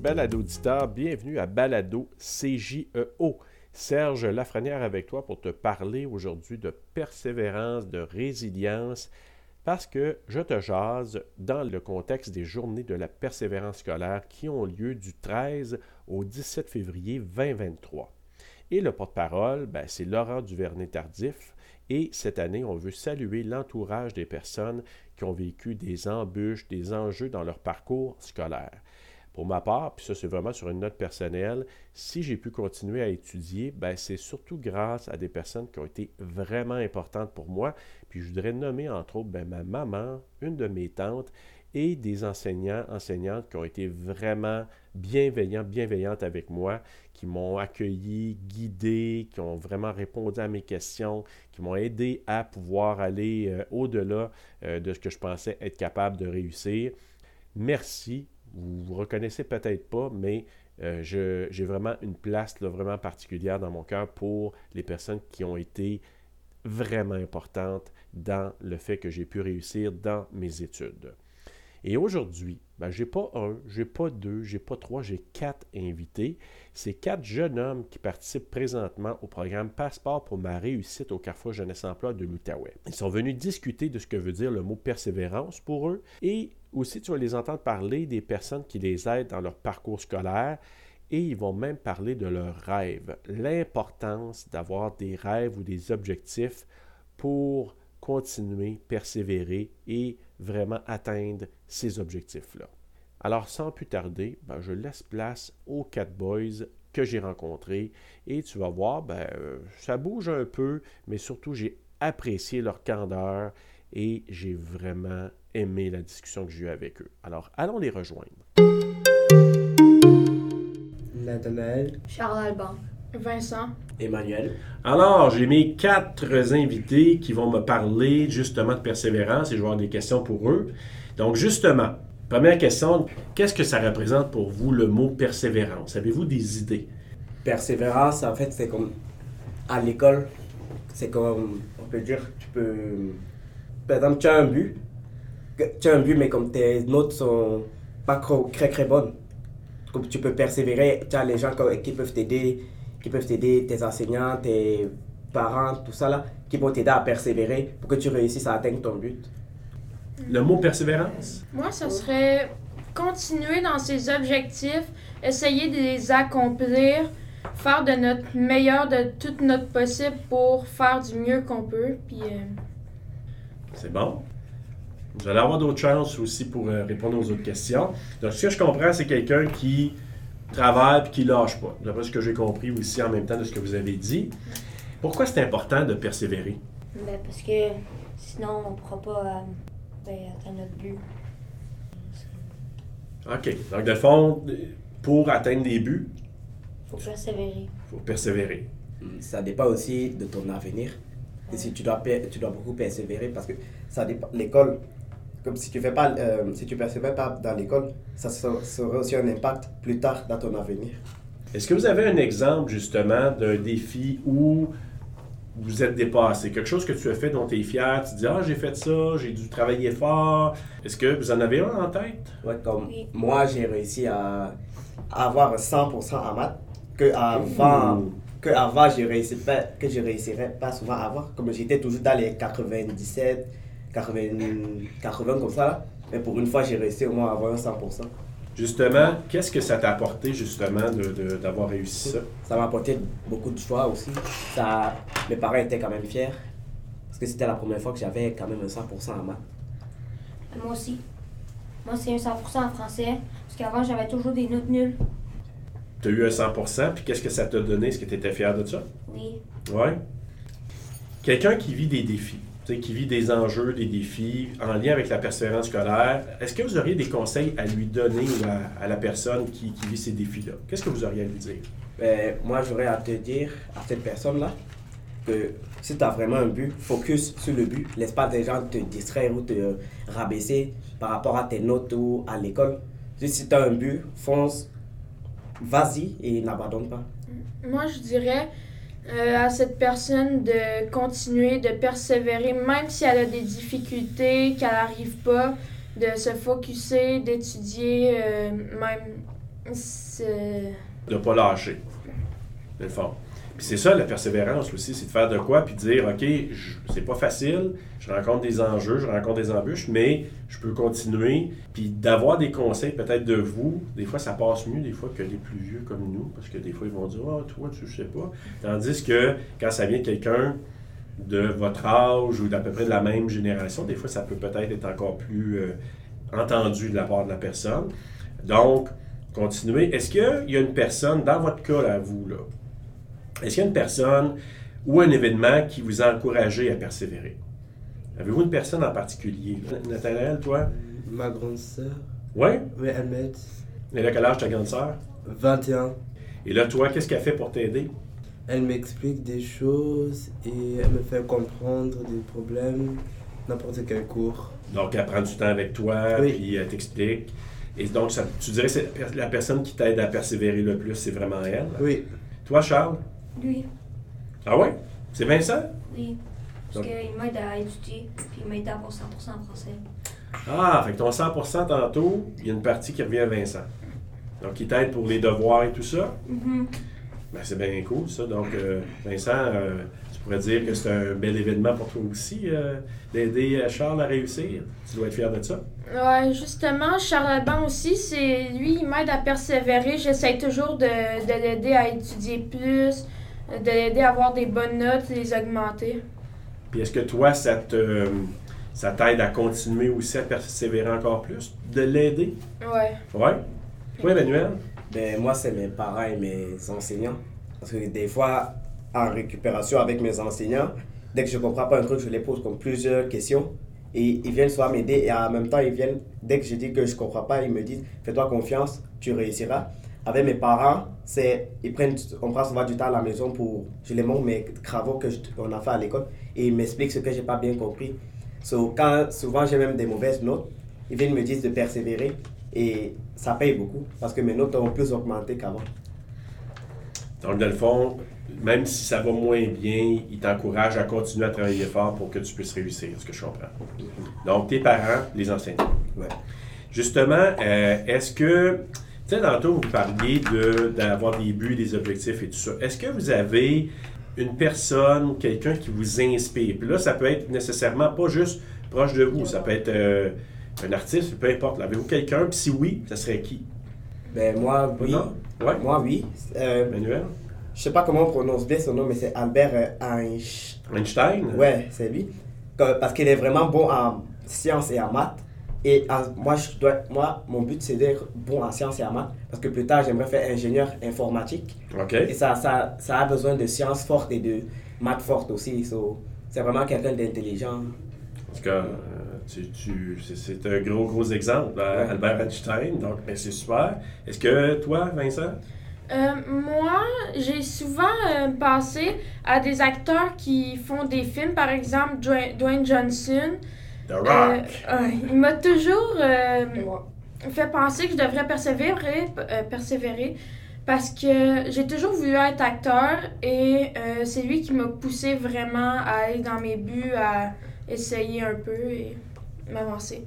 balado bienvenue à Balado CJEO. Serge Lafrenière avec toi pour te parler aujourd'hui de persévérance, de résilience, parce que je te jase dans le contexte des journées de la persévérance scolaire qui ont lieu du 13 au 17 février 2023. Et le porte-parole, ben, c'est Laurent Duvernay-Tardif. Et cette année, on veut saluer l'entourage des personnes qui ont vécu des embûches, des enjeux dans leur parcours scolaire. Pour ma part, puis ça c'est vraiment sur une note personnelle, si j'ai pu continuer à étudier, ben, c'est surtout grâce à des personnes qui ont été vraiment importantes pour moi. Puis je voudrais nommer entre autres ben, ma maman, une de mes tantes et des enseignants, enseignantes qui ont été vraiment bienveillants, bienveillantes avec moi, qui m'ont accueilli, guidé, qui ont vraiment répondu à mes questions, qui m'ont aidé à pouvoir aller euh, au-delà euh, de ce que je pensais être capable de réussir. Merci. Vous vous reconnaissez peut-être pas, mais euh, j'ai vraiment une place vraiment particulière dans mon cœur pour les personnes qui ont été vraiment importantes dans le fait que j'ai pu réussir dans mes études. Et aujourd'hui, ben, je n'ai pas un, j'ai pas deux, j'ai pas trois, j'ai quatre invités. C'est quatre jeunes hommes qui participent présentement au programme Passeport pour ma réussite au Carrefour Jeunesse Emploi de l'Outaouais. Ils sont venus discuter de ce que veut dire le mot persévérance pour eux et aussi tu vas les entendre parler des personnes qui les aident dans leur parcours scolaire et ils vont même parler de leurs rêves, l'importance d'avoir des rêves ou des objectifs pour continuer, persévérer et vraiment atteindre ces objectifs-là. Alors, sans plus tarder, ben, je laisse place aux quatre boys que j'ai rencontrés et tu vas voir, ben, euh, ça bouge un peu, mais surtout, j'ai apprécié leur candeur et j'ai vraiment aimé la discussion que j'ai eue avec eux. Alors, allons les rejoindre. Nathanaël, Charles Alban. Vincent. Emmanuel. Alors, j'ai mes quatre invités qui vont me parler justement de persévérance et je vais avoir des questions pour eux. Donc, justement, première question, qu'est-ce que ça représente pour vous le mot persévérance? Avez-vous des idées? Persévérance, en fait, c'est comme à l'école, c'est comme, on peut dire, tu peux. Par exemple, tu as un but, tu as un but, mais comme tes notes sont pas très très bonnes, comme tu peux persévérer, tu as les gens qui peuvent t'aider, qui peuvent t'aider, tes enseignants, tes parents, tout ça là, qui vont t'aider à persévérer pour que tu réussisses à atteindre ton but. Le mot persévérance? Moi, ça serait continuer dans ses objectifs, essayer de les accomplir, faire de notre meilleur, de tout notre possible pour faire du mieux qu'on peut. Puis, euh, C'est bon. Vous allez avoir d'autres chances aussi pour euh, répondre aux autres questions. Donc, ce que je comprends, c'est quelqu'un qui travaille et qui lâche pas. D'après ce que j'ai compris aussi en même temps de ce que vous avez dit. Pourquoi c'est important de persévérer? Ben, parce que sinon, on ne pourra pas euh, ben, atteindre notre but. OK. Donc, de fond, pour atteindre des buts, faut persévérer. il faut persévérer. Ça dépend aussi de ton avenir. Et si tu dois, tu dois beaucoup persévérer parce que ça dépend. L'école, comme si tu fais pas, euh, si tu persévères pas dans l'école, ça sera sera aussi un impact plus tard dans ton avenir. Est-ce que vous avez un exemple justement d'un défi où vous êtes dépassé? Quelque chose que tu as fait dont tu es fier, tu te dis Ah, j'ai fait ça, j'ai dû travailler fort. Est-ce que vous en avez un en tête? Ouais, comme Oui. moi, j'ai réussi à, à avoir 100% en maths que avant, que avant je réussi pas, que je réussirais pas souvent à avoir. Comme j'étais toujours dans les 97, 80, 80 comme ça. là. Mais pour une fois, j'ai réussi au moins à avoir un 100%. Justement, qu'est-ce que ça t'a apporté justement de- de- d'avoir réussi ça? Ça m'a apporté beaucoup de joie aussi. Ça, mes parents étaient quand même fiers. Parce que c'était la première fois que j'avais quand même un 100% en maths. Moi aussi. Moi, c'est un 100% en français. Parce qu'avant, j'avais toujours des notes nulles. Tu as eu un 100%, puis qu'est-ce que ça t'a donné? Est-ce que tu étais fier de ça? Oui. Oui. Quelqu'un qui vit des défis, qui vit des enjeux, des défis en lien avec la persévérance scolaire, est-ce que vous auriez des conseils à lui donner ou à, à la personne qui, qui vit ces défis-là? Qu'est-ce que vous auriez à lui dire? Ben, moi, j'aurais à te dire à cette personne-là que si tu as vraiment un but, focus sur le but. Laisse pas des gens te distraire ou te rabaisser par rapport à tes notes ou à l'école. Juste si tu as un but, fonce, vas-y et n'abandonne pas. moi, je dirais euh, à cette personne de continuer, de persévérer, même si elle a des difficultés, qu'elle n'arrive pas, de se focuser, d'étudier, euh, même, C'est. De ne pas lâcher, le fond. Puis c'est ça la persévérance aussi, c'est de faire de quoi, puis de dire, OK, c'est pas facile, je rencontre des enjeux, je rencontre des embûches, mais je peux continuer, puis d'avoir des conseils peut-être de vous. Des fois, ça passe mieux, des fois, que les plus vieux comme nous, parce que des fois, ils vont dire, Ah, toi, tu sais pas. Tandis que quand ça vient de quelqu'un de votre âge ou d'à peu près de la même génération, des fois, ça peut peut-être être encore plus euh, entendu de la part de la personne. Donc, continuez. Est-ce qu'il y a une personne, dans votre cas, à vous, là, est-ce qu'il y a une personne ou un événement qui vous a encouragé à persévérer? Avez-vous une personne en particulier? Nathanaël, toi? Ma grande sœur, Oui? oui, elle m'aide. Et là, quel âge ta grande sœur? 21. Et là, toi, qu'est-ce qu'elle fait pour t'aider? Elle m'explique des choses et elle me fait comprendre des problèmes, n'importe quel cours. Donc, elle prend du temps avec toi, Oui. puis elle t'explique. Et donc, ça- tu dirais que la personne qui t'aide à persévérer le plus, c'est vraiment elle? Oui, Toi, Charles? Lui, Ah ouais? C'est Vincent? oui. Parce qu'il m'aide à étudier, puis il m'aide à avoir 100% en français. Ah, fait que ton 100% tantôt, il y a une partie qui revient à Vincent. Donc, il t'aide pour les devoirs et tout ça? Mhm. Ben, c'est bien cool, ça. Donc, euh, Vincent, euh, tu pourrais dire que c'est un bel événement pour toi aussi, euh, d'aider Charles à réussir. Tu dois être fier de ça. Ouais, justement, Charles Alban aussi, c'est lui, il m'aide à persévérer. J'essaie toujours de, de l'aider à étudier plus, de l'aider à avoir des bonnes notes, les augmenter. Puis, est-ce que toi, ça te, ça t'aide à continuer aussi à persévérer encore plus, de l'aider? Ouais. Ouais. Toi, Emmanuel? ben, moi, c'est mes parents et mes enseignants. Parce que des fois, en récupération avec mes enseignants, dès que je ne comprends pas un truc, je les pose comme plusieurs questions. Et ils viennent soit m'aider et en même temps, ils viennent, dès que je dis que je ne comprends pas, ils me disent Fais-toi confiance, tu réussiras. Avec mes parents, c'est, ils prennent, on prend souvent du temps à la maison pour. Je les montre mes travaux que qu'on a fait à l'école et ils m'expliquent ce que je n'ai pas bien compris. So, quand souvent j'ai même des mauvaises notes, ils viennent me dire de persévérer et ça paye beaucoup parce que mes notes ont plus augmenté qu'avant. Donc, dans le fond, même si ça va moins bien, il t'encourage à continuer à travailler fort pour que tu puisses réussir, ce que je comprends. Donc, tes parents, les enseignants. Ouais. Justement, euh, est-ce que, tu sais, tantôt, vous parliez de- d'avoir des buts, des objectifs et tout ça. Est-ce que vous avez une personne, quelqu'un qui vous inspire? Puis là, ça peut être nécessairement pas juste proche de vous, ça peut être euh, un artiste, peu importe. Avez-vous quelqu'un? Puis si oui, ça serait qui? Ben moi, oui. Ouais, Moi, oui. Euh, Emmanuel? je sais pas comment on prononce bien son nom, mais c'est Albert euh, Einstein. Einstein? Ouais, c'est lui. Parce qu'il est vraiment bon en sciences et en maths. Et en- moi, je dois, moi, mon but, c'est d'être bon en sciences et en maths. Parce que plus tard, j'aimerais faire ingénieur informatique. Et ça, ça, ça a besoin de sciences fortes et de maths fortes aussi. So, c'est vraiment quelqu'un d'intelligent. En tout cas, tu, tu- c'est- c'est un gros, gros exemple, hein, Ouais. Albert Einstein. Donc, ben, c'est super. Est-ce que toi, Vincent? Euh, moi, j'ai souvent euh, pensé à des acteurs qui font des films, par exemple Dwayne, Dwayne Johnson. The Euh, Rock. ouais, il m'a toujours euh, fait penser que je devrais persévérer, euh, persévérer parce que j'ai toujours voulu être acteur et euh, c'est lui qui m'a poussé vraiment à aller dans mes buts, à essayer un peu et m'avancer.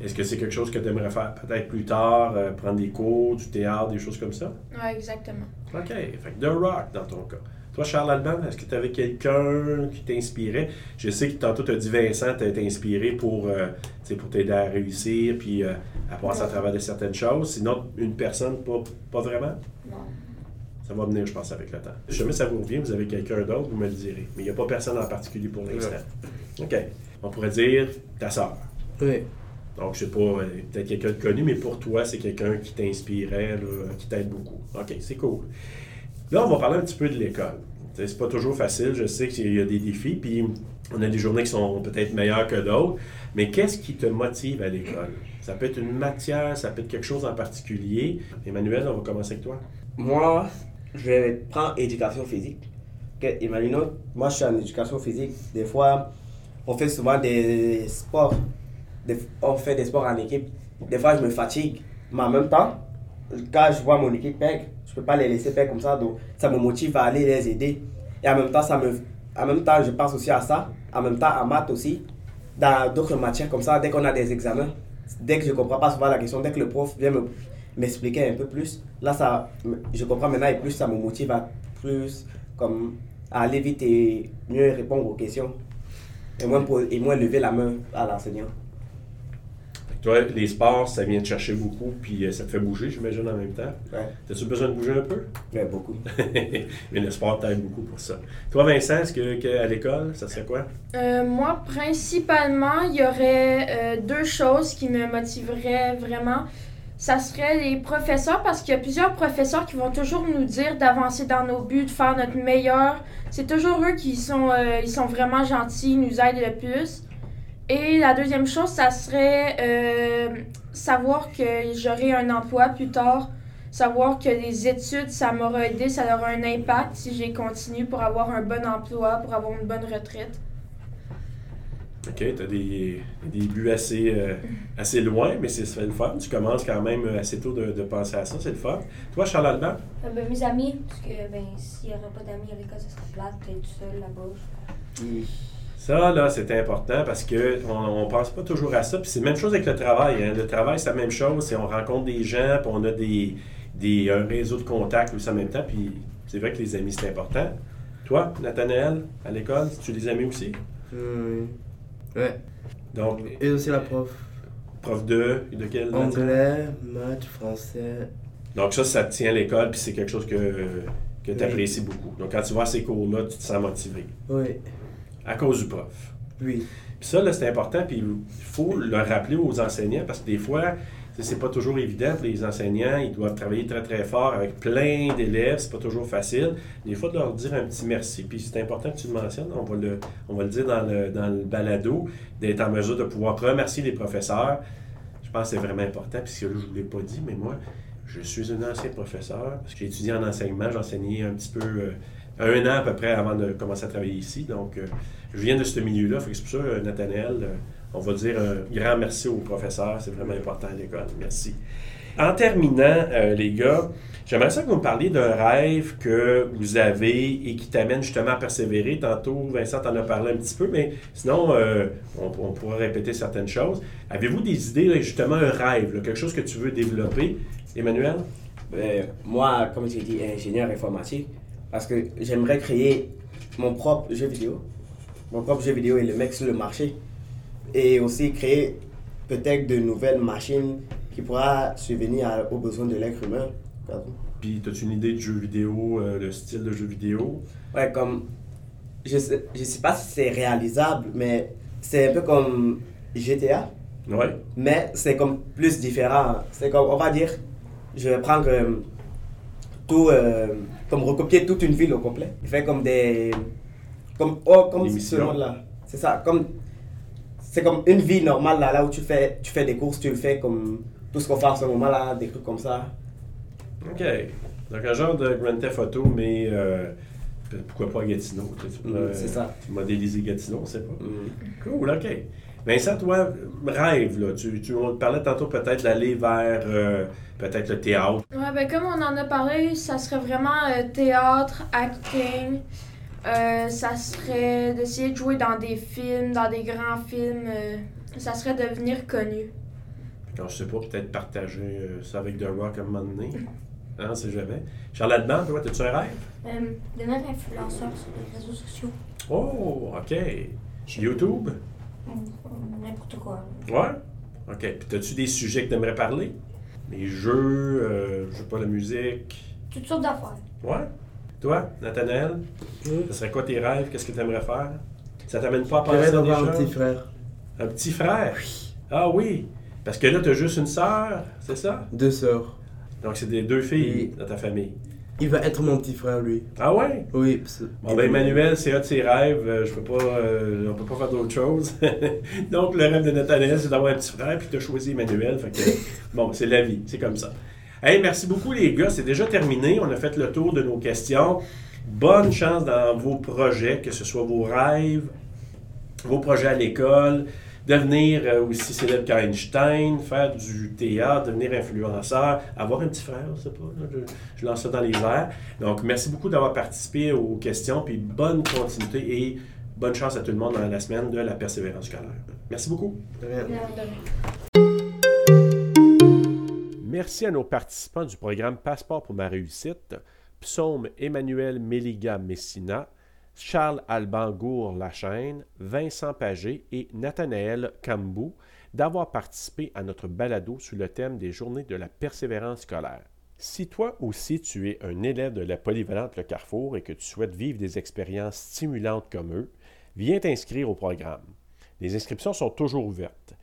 Est-ce que c'est quelque chose que tu aimerais faire peut-être plus tard, euh, prendre des cours, du théâtre, des choses comme ça? Ouais, exactement. OK. Fait que The Rock dans ton cas. Toi, Charles Alban, est-ce que tu avais quelqu'un qui t'inspirait? Je sais que tantôt, tu as dit Vincent t'a inspiré pour, euh, tu sais, pour t'aider à réussir puis euh, à passer à travers de certaines choses. Sinon, une personne, pas, pas vraiment? Non. Ça va venir, je pense, avec le temps. Si jamais ça vous revient, vous avez quelqu'un d'autre, vous me le direz. Mais il n'y a pas personne en particulier pour l'instant. OK. On pourrait dire ta sœur. Oui. Donc, je sais pas, euh, peut-être quelqu'un de connu, mais pour toi, c'est quelqu'un qui t'inspirait, qui t'aide beaucoup. OK, c'est cool. Là, on va parler un petit peu de l'école. C'est pas toujours facile, je sais qu'il y a des défis, puis on a des journées qui sont peut-être meilleures que d'autres, mais qu'est-ce qui te motive à l'école? Ça peut être une matière, ça peut être quelque chose en particulier. Emmanuel, on va commencer avec toi. Moi, je vais prendre éducation physique. Ok, Imaginons, moi je suis en éducation physique. Des fois, on fait souvent des sports. On fait des sports en équipe. Des fois, je me fatigue. Mais en même temps, quand je vois mon équipe perdre, je peux pas les laisser perdre comme ça. Donc, ça me motive à aller les aider. Et en même temps, ça me, en même temps, je pense aussi à ça. En même temps, en maths aussi. Dans d'autres matières comme ça, dès qu'on a des examens, dès que je comprends pas souvent la question, dès que le prof vient me m'expliquait un peu plus. Là, ça, je comprends maintenant et plus ça me motive à plus comme à aller vite et mieux répondre aux questions. Et moins, et moins lever la main à l'enseignant. Toi, les sports, ça vient te chercher beaucoup, puis euh, ça te fait bouger, j'imagine, en même temps. Ouais, As-tu besoin de bouger un peu? ouais, beaucoup. Mais le sport t'aide beaucoup pour ça. Toi, Vincent, est-ce que, que à l'école, ça serait quoi? Euh, moi, principalement, il y aurait euh, deux choses qui me motiveraient vraiment. Ça serait les professeurs, parce qu'il y a plusieurs professeurs qui vont toujours nous dire d'avancer dans nos buts, de faire notre meilleur. C'est toujours eux qui sont, euh, ils sont vraiment gentils, ils nous aident le plus. Et la deuxième chose, ça serait euh, savoir que j'aurai un emploi plus tard. Savoir que les études, ça m'aura aidé, ça aura un impact si j'ai continué pour avoir un bon emploi, pour avoir une bonne retraite. OK, tu as des, des buts assez, euh, assez loin, mais c'est le fun. Tu commences quand même assez tôt de, de penser à ça, c'est le fun. Toi, Charles Alban? Euh, ben, mes amis, parce que ben, s'il n'y aurait pas d'amis à l'école, ça serait plate d'être tout seul là-bas. Ça, là, c'est important parce que on, on pense pas toujours à ça. Puis c'est la même chose avec le travail. hein. Le travail, c'est la même chose. C'est on rencontre des gens, puis on a des, des, un réseau de contacts aussi en même temps. Puis c'est vrai que les amis, c'est important. Toi, Nathanaël, à l'école, tu les amis aussi? Hmm, Ouais. Donc, Et aussi la prof. prof de, de matière? Anglais, maths, français. Donc ça, ça te tient à l'école, puis c'est quelque chose que, que tu Oui. apprécies beaucoup. Donc quand tu vois ces cours-là, tu te sens motivé. Oui. À cause du prof. Oui. Puis ça, là, c'est important, puis il faut le rappeler aux enseignants, parce que des fois, c'est pas toujours évident les enseignants. Ils doivent travailler très, très fort avec plein d'élèves. C'est pas toujours facile. Des fois, de leur dire un petit merci. Puis c'est important que tu le mentionnes. On va le, on va le dire dans le, dans le balado, d'être en mesure de pouvoir remercier les professeurs. Je pense que c'est vraiment important. Puis que là, je ne vous l'ai pas dit, mais moi, je suis un ancien professeur parce que j'ai étudié en enseignement. J'ai enseigné un petit peu, euh, un an à peu près avant de commencer à travailler ici. Donc, euh, je viens de ce milieu-là. C'est pour ça, euh, Nathanaël, euh, on va dire un grand merci aux professeurs. C'est vraiment important à l'école. Merci. En terminant, les gars, j'aimerais ça que vous me parliez d'un rêve que vous avez et qui t'amène justement à persévérer. Tantôt, Vincent t'en a parlé un petit peu, mais sinon, on, on pourra répéter certaines choses. Avez-vous des idées, justement, un rêve, quelque chose que tu veux développer? Emmanuel? Ben, moi, comme j'ai dit, ingénieur informatique, parce que j'aimerais créer mon propre jeu vidéo. Mon propre jeu vidéo et le mettre sur le marché. Et aussi créer peut-être de nouvelles machines qui pourra subvenir aux besoins de l'être humain. Puis, as-tu une idée de jeu vidéo, euh, le style de jeu vidéo? Ouais, comme. Je sais, je sais pas si c'est réalisable, mais c'est un peu comme GTA, Oui. mais c'est comme plus différent. C'est comme, on va dire, je vais prendre euh, tout, euh, comme recopier toute une ville au complet. Il fait comme des. Comme, oh, comme ce là C'est ça, comme. C'est comme une vie normale là, là où tu fais, tu fais des courses, tu le fais comme tout ce qu'on fait en ce moment là, des trucs comme ça. OK. Donc, un genre de Grand Theft Auto, mais euh, pourquoi pas Gatineau? tu sais, tu Mm, c'est ça. Tu modéliser Gatineau, on sait pas. Mm. Cool, OK. Vincent, toi, rêve, là. Tu, tu on parlait tantôt peut-être d'aller vers euh, peut-être le théâtre. Ouais, ben comme on en a parlé, ça serait vraiment euh, théâtre, acting. Euh, ça serait d'essayer de jouer dans des films, dans des grands films. euh, ça serait devenir connu. Quand je sais pas, peut-être partager euh, ça avec The Rock à un moment donné. Hein, c'est jamais. Charles Alban, toi, as-tu un rêve? Euh, devenir influenceur sur les réseaux sociaux. Oh, OK. YouTube? N'importe quoi. Ouais? OK. Puis, as-tu des sujets que tu aimerais parler? Les jeux, euh, je sais pas, la musique? Toutes sortes d'affaires. Ouais? Toi, Nathanaël, Hmm. ce serait quoi tes rêves? Qu'est-ce que tu aimerais faire? Ça t'amène pas à penser d'avoir un petit frère. Un petit frère? Ah oui. Parce que là, tu as juste une sœur, c'est ça? Deux sœurs. Donc, c'est des deux filles Oui. dans ta famille. Il va être mon petit frère, lui. Ah ouais? Oui. Bon, ben, Emmanuel, c'est un de ses rêves. Euh, je peux pas, euh, on peut pas faire d'autre chose. Donc, le rêve de Nathanaël, c'est d'avoir un petit frère, puis tu as choisi Emmanuel. Fait que, bon, c'est la vie, c'est comme ça. Hey, merci beaucoup, les gars. C'est déjà terminé. On a fait le tour de nos questions. Bonne chance dans vos projets, que ce soit vos rêves, vos projets à l'école, devenir euh, aussi célèbre qu'Einstein, faire du théâtre, devenir influenceur, avoir un petit frère, je sais pas, là, je, je lance ça dans les airs. Donc, merci beaucoup d'avoir participé aux questions, puis bonne continuité et bonne chance à tout le monde dans la semaine de la persévérance scolaire. Merci beaucoup. De rien. De rien. Merci à nos participants du programme Passeport pour ma réussite, Psaume Emmanuel Méliga Messina, Charles Alban Gour Lachaine, Vincent Pagé et Nathanaël Cambou d'avoir participé à notre balado sous le thème des journées de la persévérance scolaire. Si toi aussi tu es un élève de la polyvalente Le Carrefour et que tu souhaites vivre des expériences stimulantes comme eux, viens t'inscrire au programme. Les inscriptions sont toujours ouvertes.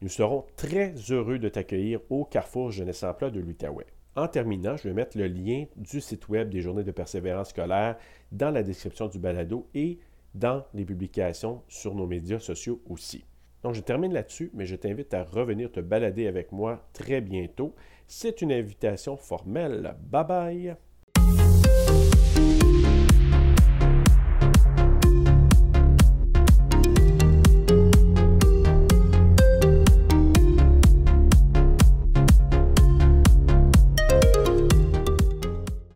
Nous serons très heureux de t'accueillir au Carrefour Jeunesse Emploi de l'Outaouais. En terminant, je vais mettre le lien du site web des journées de persévérance scolaire dans la description du balado et dans les publications sur nos médias sociaux aussi. Donc, je termine là-dessus, mais je t'invite à revenir te balader avec moi très bientôt. C'est une invitation formelle. Bye bye!